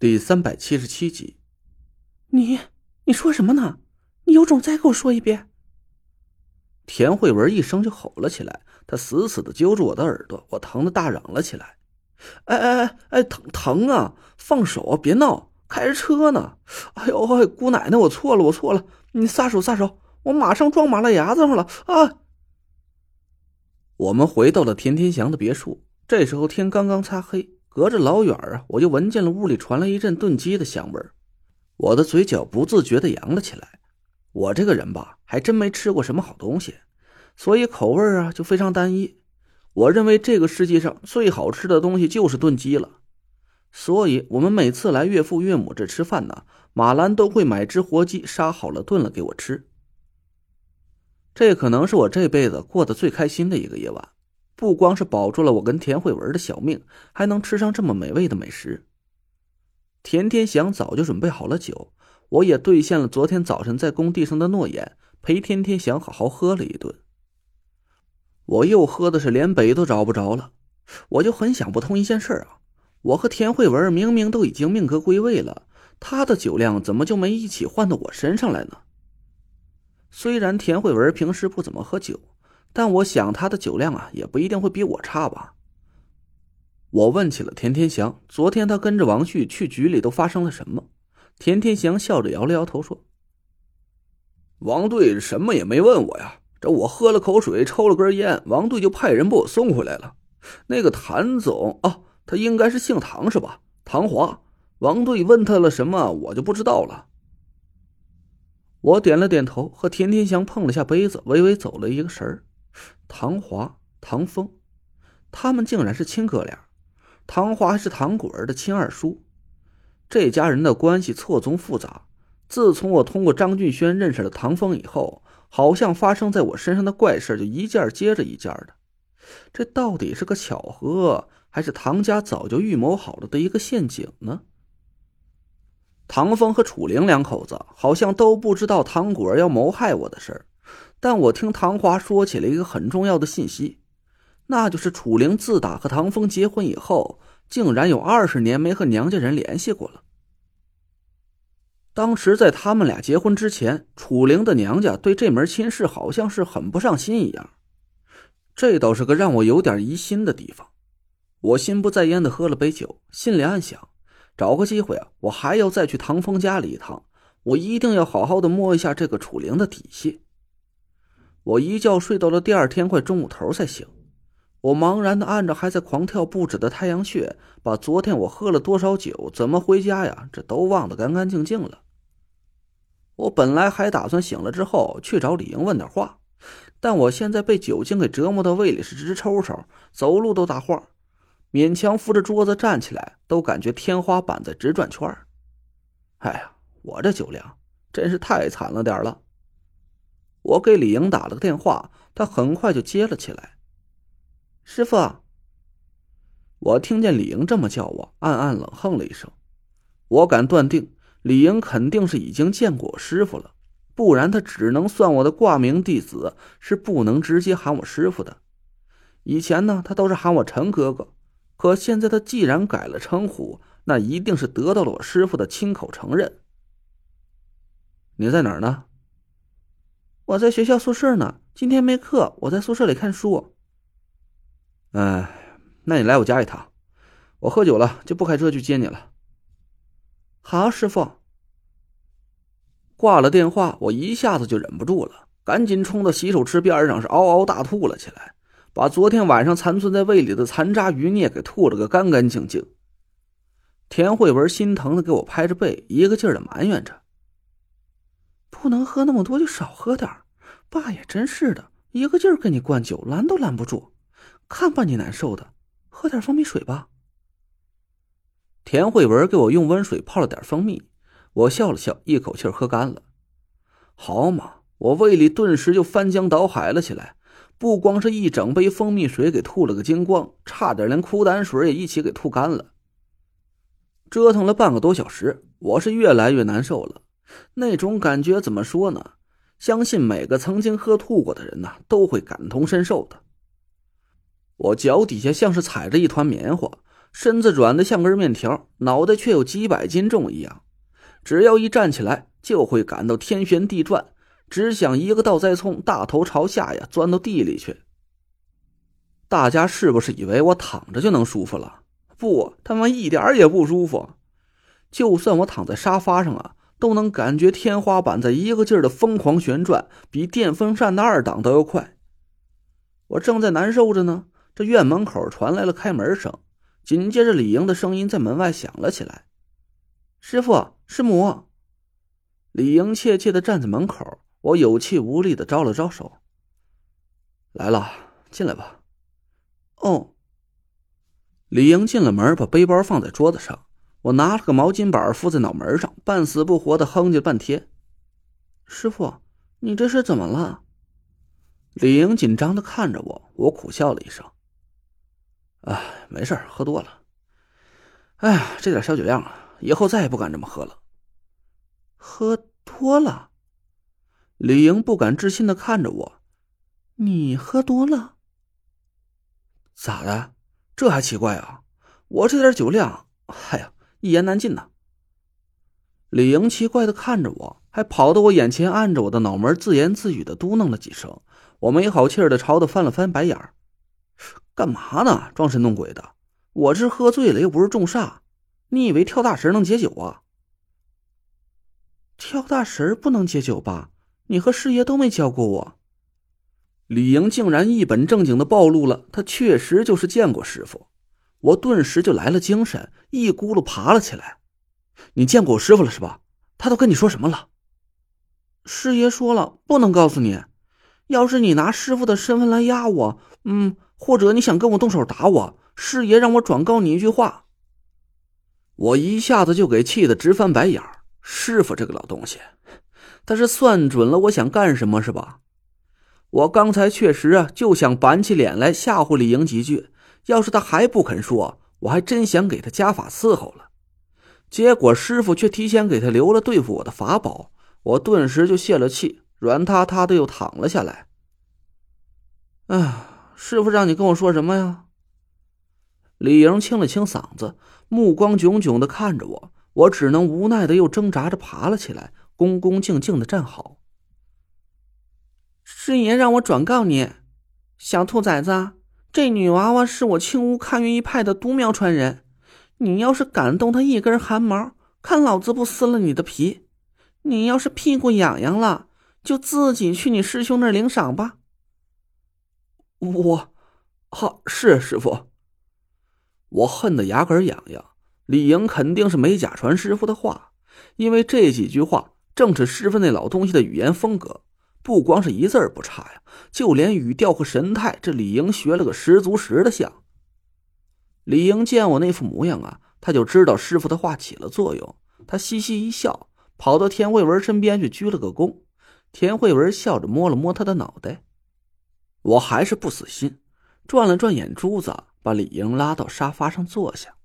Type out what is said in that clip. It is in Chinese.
第三百七十七集，你你说什么呢？你有种再给我说一遍！田慧文一声就吼了起来，他死死的揪住我的耳朵，我疼的大嚷了起来：“哎哎哎哎，疼疼啊！放手啊！别闹，开着车呢！哎呦哎，姑奶奶，我错了，我错了！你撒手撒手，我马上撞马路牙子上了啊！”我们回到了田天祥的别墅，这时候天刚刚擦黑。隔着老远啊，我就闻见了屋里传来一阵炖鸡的香味儿，我的嘴角不自觉的扬了起来。我这个人吧，还真没吃过什么好东西，所以口味啊就非常单一。我认为这个世界上最好吃的东西就是炖鸡了，所以我们每次来岳父岳母这吃饭呢，马兰都会买只活鸡杀好了炖了给我吃。这可能是我这辈子过得最开心的一个夜晚。不光是保住了我跟田慧文的小命，还能吃上这么美味的美食。田天祥早就准备好了酒，我也兑现了昨天早晨在工地上的诺言，陪田天祥好好喝了一顿。我又喝的是连北都找不着了，我就很想不通一件事啊，我和田慧文明明都已经命格归位了，他的酒量怎么就没一起换到我身上来呢？虽然田慧文平时不怎么喝酒。但我想他的酒量啊，也不一定会比我差吧。我问起了田天祥，昨天他跟着王旭去局里都发生了什么？田天祥笑着摇了摇头说：“王队什么也没问我呀，这我喝了口水，抽了根烟，王队就派人把我送回来了。那个谭总啊，他应该是姓唐是吧？唐华。王队问他了什么，我就不知道了。”我点了点头，和田天祥碰了下杯子，微微走了一个神儿。唐华、唐风，他们竟然是亲哥俩。唐华是唐果儿的亲二叔，这家人的关系错综复杂。自从我通过张俊轩认识了唐风以后，好像发生在我身上的怪事就一件接着一件的。这到底是个巧合，还是唐家早就预谋好了的一个陷阱呢？唐风和楚玲两口子好像都不知道唐果儿要谋害我的事儿。但我听唐华说起了一个很重要的信息，那就是楚灵自打和唐风结婚以后，竟然有二十年没和娘家人联系过了。当时在他们俩结婚之前，楚灵的娘家对这门亲事好像是很不上心一样，这倒是个让我有点疑心的地方。我心不在焉的喝了杯酒，心里暗想：找个机会啊，我还要再去唐风家里一趟，我一定要好好的摸一下这个楚灵的底细。我一觉睡到了第二天快中午头才醒，我茫然的按着还在狂跳不止的太阳穴，把昨天我喝了多少酒，怎么回家呀，这都忘得干干净净了。我本来还打算醒了之后去找李英问点话，但我现在被酒精给折磨的胃里是直抽抽，走路都打晃，勉强扶着桌子站起来，都感觉天花板在直转圈哎呀，我这酒量真是太惨了点了。我给李莹打了个电话，他很快就接了起来。师傅，我听见李莹这么叫我，暗暗冷哼了一声。我敢断定，李莹肯定是已经见过我师傅了，不然他只能算我的挂名弟子，是不能直接喊我师傅的。以前呢，他都是喊我陈哥哥，可现在他既然改了称呼，那一定是得到了我师傅的亲口承认。你在哪儿呢？我在学校宿舍呢，今天没课，我在宿舍里看书。哎，那你来我家一趟，我喝酒了就不开车去接你了。好，师傅。挂了电话，我一下子就忍不住了，赶紧冲到洗手池边上是嗷嗷大吐了起来，把昨天晚上残存在胃里的残渣余孽给吐了个干干净净。田慧文心疼的给我拍着背，一个劲儿的埋怨着。不能喝那么多，就少喝点爸也真是的，一个劲儿给你灌酒，拦都拦不住。看把你难受的，喝点蜂蜜水吧。田慧文给我用温水泡了点蜂蜜，我笑了笑，一口气喝干了。好嘛，我胃里顿时就翻江倒海了起来，不光是一整杯蜂蜜水给吐了个精光，差点连苦胆水也一起给吐干了。折腾了半个多小时，我是越来越难受了。那种感觉怎么说呢？相信每个曾经喝吐过的人呐，都会感同身受的。我脚底下像是踩着一团棉花，身子软的像根面条，脑袋却有几百斤重一样。只要一站起来，就会感到天旋地转，只想一个倒栽葱，大头朝下呀，钻到地里去。大家是不是以为我躺着就能舒服了？不，他妈一点也不舒服。就算我躺在沙发上啊，都能感觉天花板在一个劲儿的疯狂旋转，比电风扇的二档都要快。我正在难受着呢，这院门口传来了开门声，紧接着李莹的声音在门外响了起来：“师傅，师母。”李莹怯怯的站在门口，我有气无力的招了招手：“来了，进来吧。”哦。李莹进了门，把背包放在桌子上。我拿了个毛巾板敷在脑门上，半死不活的哼唧半天。师傅，你这是怎么了？李莹紧张的看着我，我苦笑了一声：“哎，没事喝多了。哎呀，这点小酒量啊，以后再也不敢这么喝了。”喝多了？李莹不敢置信的看着我：“你喝多了？咋的？这还奇怪啊？我这点酒量，哎呀，一言难尽呐。”李莹奇怪的看着我，还跑到我眼前，按着我的脑门，自言自语的嘟囔了几声。我没好气的朝他翻了翻白眼儿，干嘛呢？装神弄鬼的！我是喝醉了，又不是重煞，你以为跳大神能解酒啊？跳大神不能解酒吧？你和师爷都没教过我。李莹竟然一本正经的暴露了，他确实就是见过师傅。我顿时就来了精神，一咕噜爬了起来。你见过我师傅了是吧？他都跟你说什么了？师爷说了，不能告诉你。要是你拿师傅的身份来压我，嗯，或者你想跟我动手打我，师爷让我转告你一句话。我一下子就给气得直翻白眼。师傅这个老东西，他是算准了我想干什么是吧？我刚才确实啊，就想板起脸来吓唬李莹几句。要是他还不肯说，我还真想给他加法伺候了。结果师傅却提前给他留了对付我的法宝，我顿时就泄了气。软塌塌的又躺了下来。哎，师傅让你跟我说什么呀？李莹清了清嗓子，目光炯炯的看着我，我只能无奈的又挣扎着爬了起来，恭恭敬敬的站好。师爷让我转告你，小兔崽子，这女娃娃是我青乌看云一派的独苗传人，你要是敢动她一根汗毛，看老子不撕了你的皮！你要是屁股痒痒了。就自己去你师兄那儿领赏吧。我，好是师傅。我恨得牙根痒痒。李莹肯定是没假传师傅的话，因为这几句话正是师傅那老东西的语言风格，不光是一字儿不差呀，就连语调和神态，这李莹学了个十足十的像。李莹见我那副模样啊，他就知道师傅的话起了作用，他嘻嘻一笑，跑到田慧文身边去鞠了个躬。田慧文笑着摸了摸他的脑袋，我还是不死心，转了转眼珠子，把李莹拉到沙发上坐下。